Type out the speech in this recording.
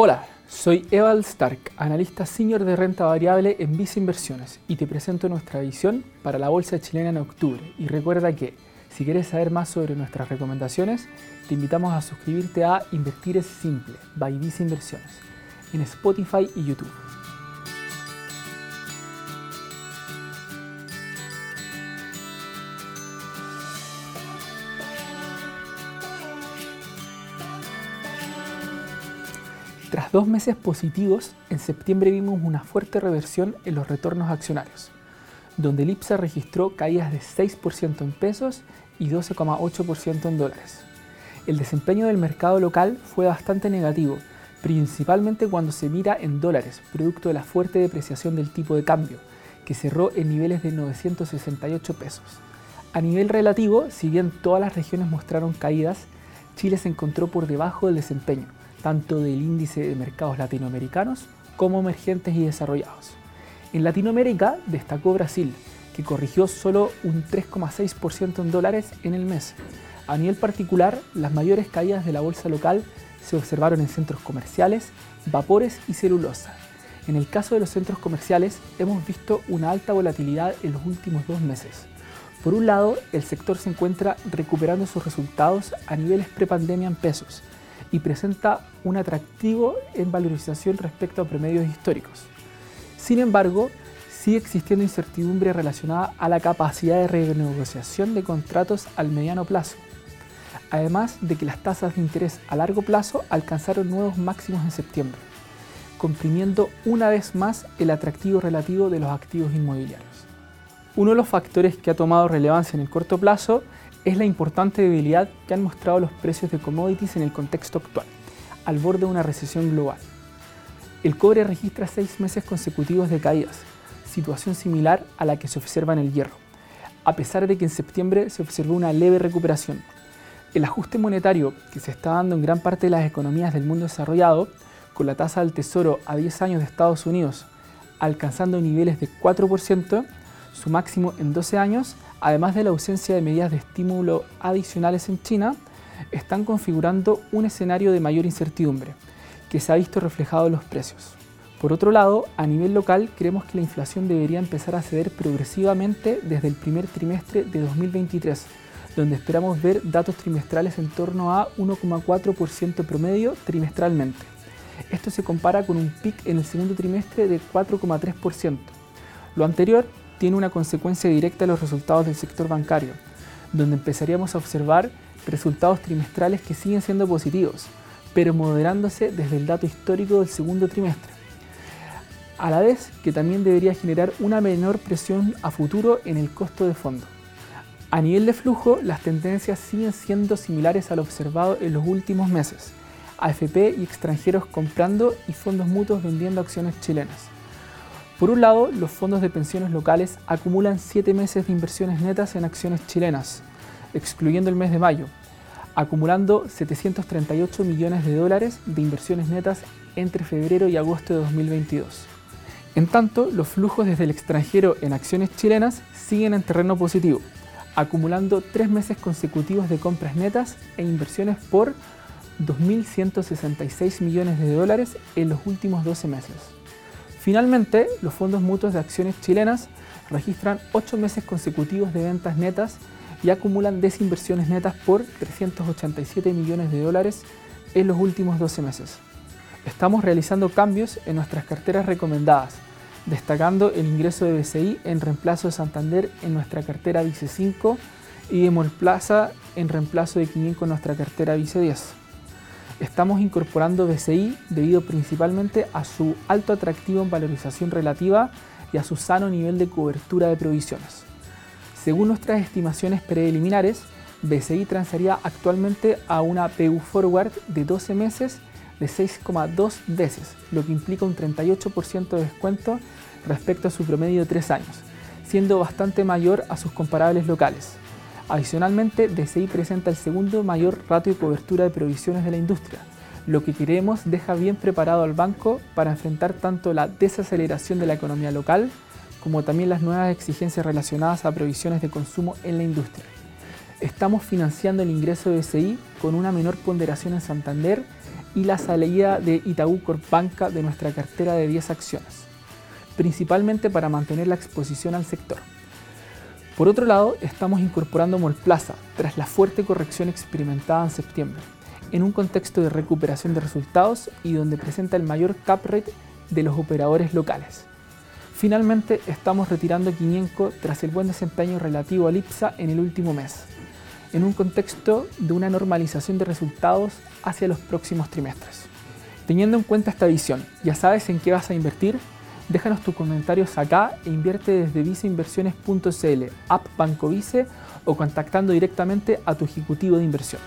Hola, soy Eval Stark, analista senior de renta variable en Visa Inversiones y te presento nuestra visión para la bolsa chilena en octubre. Y recuerda que si quieres saber más sobre nuestras recomendaciones, te invitamos a suscribirte a Invertir es Simple, by Visa Inversiones, en Spotify y YouTube. Tras dos meses positivos, en septiembre vimos una fuerte reversión en los retornos accionarios, donde el IPSA registró caídas de 6% en pesos y 12,8% en dólares. El desempeño del mercado local fue bastante negativo, principalmente cuando se mira en dólares, producto de la fuerte depreciación del tipo de cambio, que cerró en niveles de 968 pesos. A nivel relativo, si bien todas las regiones mostraron caídas, Chile se encontró por debajo del desempeño, tanto del índice de mercados latinoamericanos como emergentes y desarrollados. En Latinoamérica destacó Brasil, que corrigió solo un 3,6% en dólares en el mes. A nivel particular, las mayores caídas de la bolsa local se observaron en centros comerciales, vapores y celulosa. En el caso de los centros comerciales, hemos visto una alta volatilidad en los últimos dos meses. Por un lado, el sector se encuentra recuperando sus resultados a niveles prepandemia en pesos, y presenta un atractivo en valorización respecto a promedios históricos. Sin embargo, sigue existiendo incertidumbre relacionada a la capacidad de renegociación de contratos al mediano plazo, además de que las tasas de interés a largo plazo alcanzaron nuevos máximos en septiembre, comprimiendo una vez más el atractivo relativo de los activos inmobiliarios. Uno de los factores que ha tomado relevancia en el corto plazo es la importante debilidad que han mostrado los precios de commodities en el contexto actual, al borde de una recesión global. El cobre registra seis meses consecutivos de caídas, situación similar a la que se observa en el hierro, a pesar de que en septiembre se observó una leve recuperación. El ajuste monetario que se está dando en gran parte de las economías del mundo desarrollado, con la tasa del tesoro a 10 años de Estados Unidos alcanzando niveles de 4%, su máximo en 12 años, además de la ausencia de medidas de estímulo adicionales en China, están configurando un escenario de mayor incertidumbre, que se ha visto reflejado en los precios. Por otro lado, a nivel local, creemos que la inflación debería empezar a ceder progresivamente desde el primer trimestre de 2023, donde esperamos ver datos trimestrales en torno a 1,4% promedio trimestralmente. Esto se compara con un pic en el segundo trimestre de 4,3%. Lo anterior tiene una consecuencia directa en los resultados del sector bancario, donde empezaríamos a observar resultados trimestrales que siguen siendo positivos, pero moderándose desde el dato histórico del segundo trimestre. A la vez que también debería generar una menor presión a futuro en el costo de fondo. A nivel de flujo, las tendencias siguen siendo similares a lo observado en los últimos meses. AFP y extranjeros comprando y fondos mutuos vendiendo acciones chilenas. Por un lado, los fondos de pensiones locales acumulan 7 meses de inversiones netas en acciones chilenas, excluyendo el mes de mayo, acumulando 738 millones de dólares de inversiones netas entre febrero y agosto de 2022. En tanto, los flujos desde el extranjero en acciones chilenas siguen en terreno positivo, acumulando tres meses consecutivos de compras netas e inversiones por 2.166 millones de dólares en los últimos 12 meses. Finalmente, los fondos mutuos de acciones chilenas registran 8 meses consecutivos de ventas netas y acumulan desinversiones netas por 387 millones de dólares en los últimos 12 meses. Estamos realizando cambios en nuestras carteras recomendadas, destacando el ingreso de BCI en reemplazo de Santander en nuestra cartera Vice 5 y de Molplaza en reemplazo de 500 en nuestra cartera Vice 10 estamos incorporando BCI debido principalmente a su alto atractivo en valorización relativa y a su sano nivel de cobertura de provisiones. Según nuestras estimaciones preliminares, BCI transaría actualmente a una PU Forward de 12 meses de 6,2 veces, lo que implica un 38% de descuento respecto a su promedio de 3 años, siendo bastante mayor a sus comparables locales. Adicionalmente, DCI presenta el segundo mayor ratio de cobertura de provisiones de la industria, lo que queremos deja bien preparado al banco para enfrentar tanto la desaceleración de la economía local como también las nuevas exigencias relacionadas a provisiones de consumo en la industria. Estamos financiando el ingreso de DCI con una menor ponderación en Santander y la salida de Itaú Corpanca de nuestra cartera de 10 acciones, principalmente para mantener la exposición al sector. Por otro lado, estamos incorporando Molplaza tras la fuerte corrección experimentada en septiembre, en un contexto de recuperación de resultados y donde presenta el mayor cap rate de los operadores locales. Finalmente, estamos retirando Quinienco tras el buen desempeño relativo a IPSA en el último mes, en un contexto de una normalización de resultados hacia los próximos trimestres. Teniendo en cuenta esta visión, ¿ya sabes en qué vas a invertir? Déjanos tus comentarios acá e invierte desde viceinversiones.cl, app Banco Vice o contactando directamente a tu ejecutivo de inversión.